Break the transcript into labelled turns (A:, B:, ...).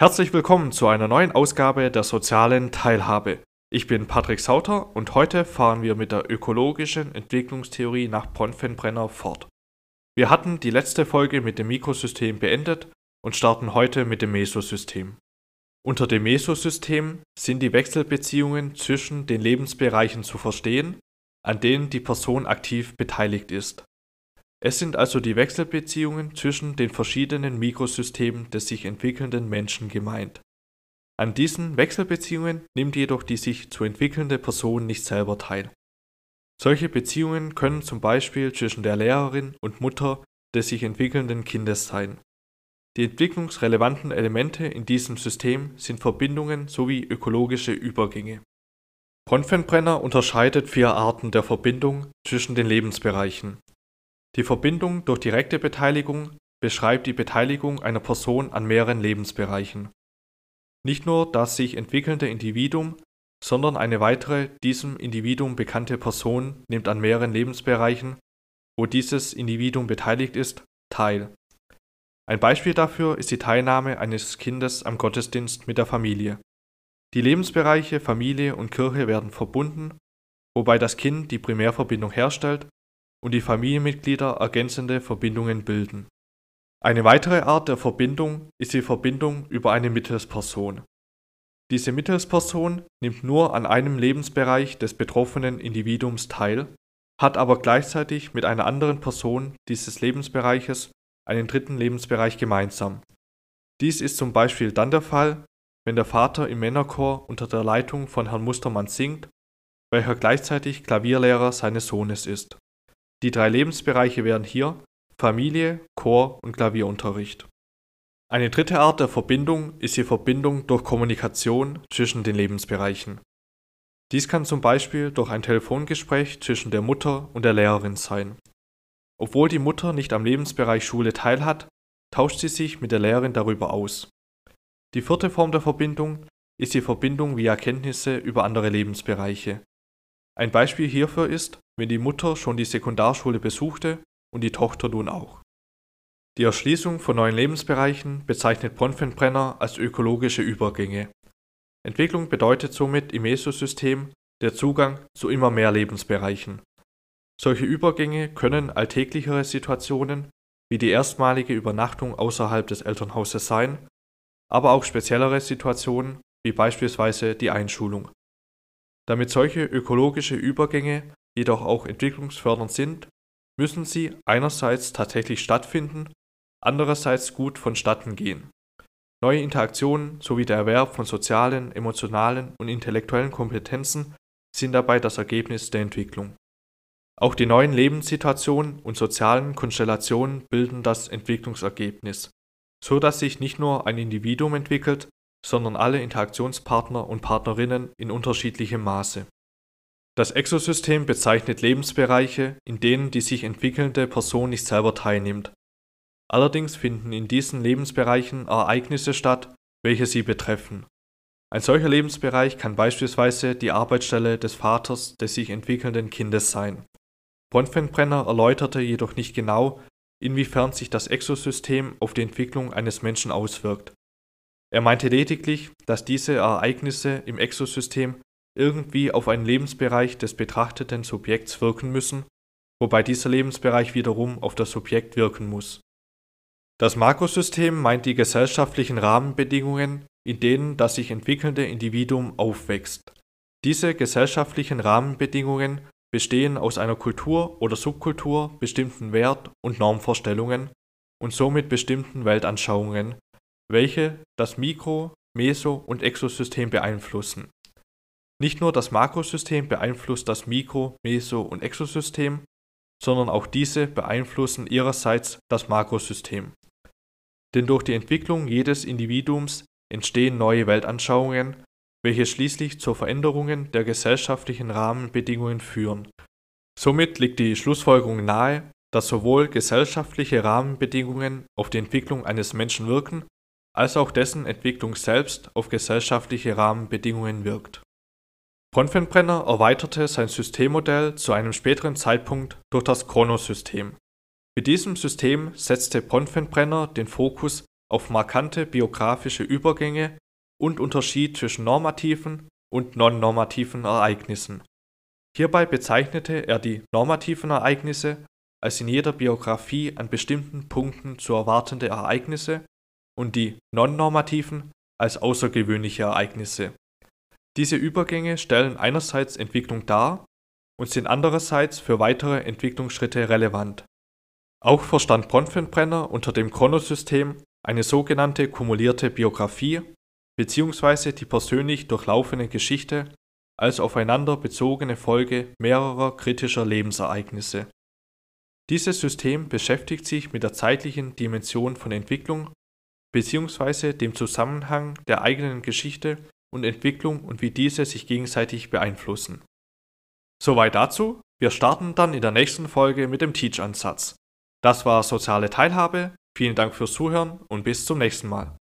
A: Herzlich willkommen zu einer neuen Ausgabe der sozialen Teilhabe. Ich bin Patrick Sauter und heute fahren wir mit der ökologischen Entwicklungstheorie nach Bronfenbrenner fort. Wir hatten die letzte Folge mit dem Mikrosystem beendet und starten heute mit dem Mesosystem. Unter dem Mesosystem sind die Wechselbeziehungen zwischen den Lebensbereichen zu verstehen, an denen die Person aktiv beteiligt ist. Es sind also die Wechselbeziehungen zwischen den verschiedenen Mikrosystemen des sich entwickelnden Menschen gemeint. An diesen Wechselbeziehungen nimmt jedoch die sich zu entwickelnde Person nicht selber teil. Solche Beziehungen können zum Beispiel zwischen der Lehrerin und Mutter des sich entwickelnden Kindes sein. Die entwicklungsrelevanten Elemente in diesem System sind Verbindungen sowie ökologische Übergänge. Bronfenbrenner unterscheidet vier Arten der Verbindung zwischen den Lebensbereichen. Die Verbindung durch direkte Beteiligung beschreibt die Beteiligung einer Person an mehreren Lebensbereichen. Nicht nur das sich entwickelnde Individuum, sondern eine weitere diesem Individuum bekannte Person nimmt an mehreren Lebensbereichen, wo dieses Individuum beteiligt ist, teil. Ein Beispiel dafür ist die Teilnahme eines Kindes am Gottesdienst mit der Familie. Die Lebensbereiche Familie und Kirche werden verbunden, wobei das Kind die Primärverbindung herstellt und die Familienmitglieder ergänzende Verbindungen bilden. Eine weitere Art der Verbindung ist die Verbindung über eine Mittelsperson. Diese Mittelsperson nimmt nur an einem Lebensbereich des betroffenen Individuums teil, hat aber gleichzeitig mit einer anderen Person dieses Lebensbereiches einen dritten Lebensbereich gemeinsam. Dies ist zum Beispiel dann der Fall, wenn der Vater im Männerchor unter der Leitung von Herrn Mustermann singt, welcher gleichzeitig Klavierlehrer seines Sohnes ist. Die drei Lebensbereiche wären hier Familie, Chor und Klavierunterricht. Eine dritte Art der Verbindung ist die Verbindung durch Kommunikation zwischen den Lebensbereichen. Dies kann zum Beispiel durch ein Telefongespräch zwischen der Mutter und der Lehrerin sein. Obwohl die Mutter nicht am Lebensbereich Schule teilhat, tauscht sie sich mit der Lehrerin darüber aus. Die vierte Form der Verbindung ist die Verbindung via Kenntnisse über andere Lebensbereiche. Ein Beispiel hierfür ist, wenn die Mutter schon die Sekundarschule besuchte und die Tochter nun auch. Die Erschließung von neuen Lebensbereichen bezeichnet Bronfenbrenner als ökologische Übergänge. Entwicklung bedeutet somit im Mesosystem der Zugang zu immer mehr Lebensbereichen. Solche Übergänge können alltäglichere Situationen wie die erstmalige Übernachtung außerhalb des Elternhauses sein, aber auch speziellere Situationen wie beispielsweise die Einschulung. Damit solche ökologische Übergänge jedoch auch entwicklungsfördernd sind, müssen sie einerseits tatsächlich stattfinden, andererseits gut vonstatten gehen. Neue Interaktionen sowie der Erwerb von sozialen, emotionalen und intellektuellen Kompetenzen sind dabei das Ergebnis der Entwicklung. Auch die neuen Lebenssituationen und sozialen Konstellationen bilden das Entwicklungsergebnis, so dass sich nicht nur ein Individuum entwickelt, sondern alle Interaktionspartner und Partnerinnen in unterschiedlichem Maße. Das Exosystem bezeichnet Lebensbereiche, in denen die sich entwickelnde Person nicht selber teilnimmt. Allerdings finden in diesen Lebensbereichen Ereignisse statt, welche sie betreffen. Ein solcher Lebensbereich kann beispielsweise die Arbeitsstelle des Vaters des sich entwickelnden Kindes sein. Bronfenbrenner erläuterte jedoch nicht genau, inwiefern sich das Exosystem auf die Entwicklung eines Menschen auswirkt. Er meinte lediglich, dass diese Ereignisse im Exosystem irgendwie auf einen Lebensbereich des betrachteten Subjekts wirken müssen, wobei dieser Lebensbereich wiederum auf das Subjekt wirken muss. Das Makrosystem meint die gesellschaftlichen Rahmenbedingungen, in denen das sich entwickelnde Individuum aufwächst. Diese gesellschaftlichen Rahmenbedingungen bestehen aus einer Kultur oder Subkultur, bestimmten Wert- und Normvorstellungen und somit bestimmten Weltanschauungen, welche das Mikro-, Meso- und Exosystem beeinflussen. Nicht nur das Makrosystem beeinflusst das Mikro-, Meso- und Exosystem, sondern auch diese beeinflussen ihrerseits das Makrosystem. Denn durch die Entwicklung jedes Individuums entstehen neue Weltanschauungen, welche schließlich zu Veränderungen der gesellschaftlichen Rahmenbedingungen führen. Somit liegt die Schlussfolgerung nahe, dass sowohl gesellschaftliche Rahmenbedingungen auf die Entwicklung eines Menschen wirken, als auch dessen Entwicklung selbst auf gesellschaftliche Rahmenbedingungen wirkt. Bronfenbrenner erweiterte sein Systemmodell zu einem späteren Zeitpunkt durch das Chronosystem. Mit diesem System setzte Bronfenbrenner den Fokus auf markante biografische Übergänge und Unterschied zwischen normativen und non-normativen Ereignissen. Hierbei bezeichnete er die normativen Ereignisse als in jeder Biografie an bestimmten Punkten zu erwartende Ereignisse und die non-normativen als außergewöhnliche Ereignisse. Diese Übergänge stellen einerseits Entwicklung dar und sind andererseits für weitere Entwicklungsschritte relevant. Auch verstand Bronfenbrenner unter dem Chronosystem eine sogenannte kumulierte Biografie bzw. die persönlich durchlaufene Geschichte als aufeinander bezogene Folge mehrerer kritischer Lebensereignisse. Dieses System beschäftigt sich mit der zeitlichen Dimension von Entwicklung bzw. dem Zusammenhang der eigenen Geschichte und Entwicklung und wie diese sich gegenseitig beeinflussen. Soweit dazu. Wir starten dann in der nächsten Folge mit dem Teach-Ansatz. Das war soziale Teilhabe. Vielen Dank fürs Zuhören und bis zum nächsten Mal.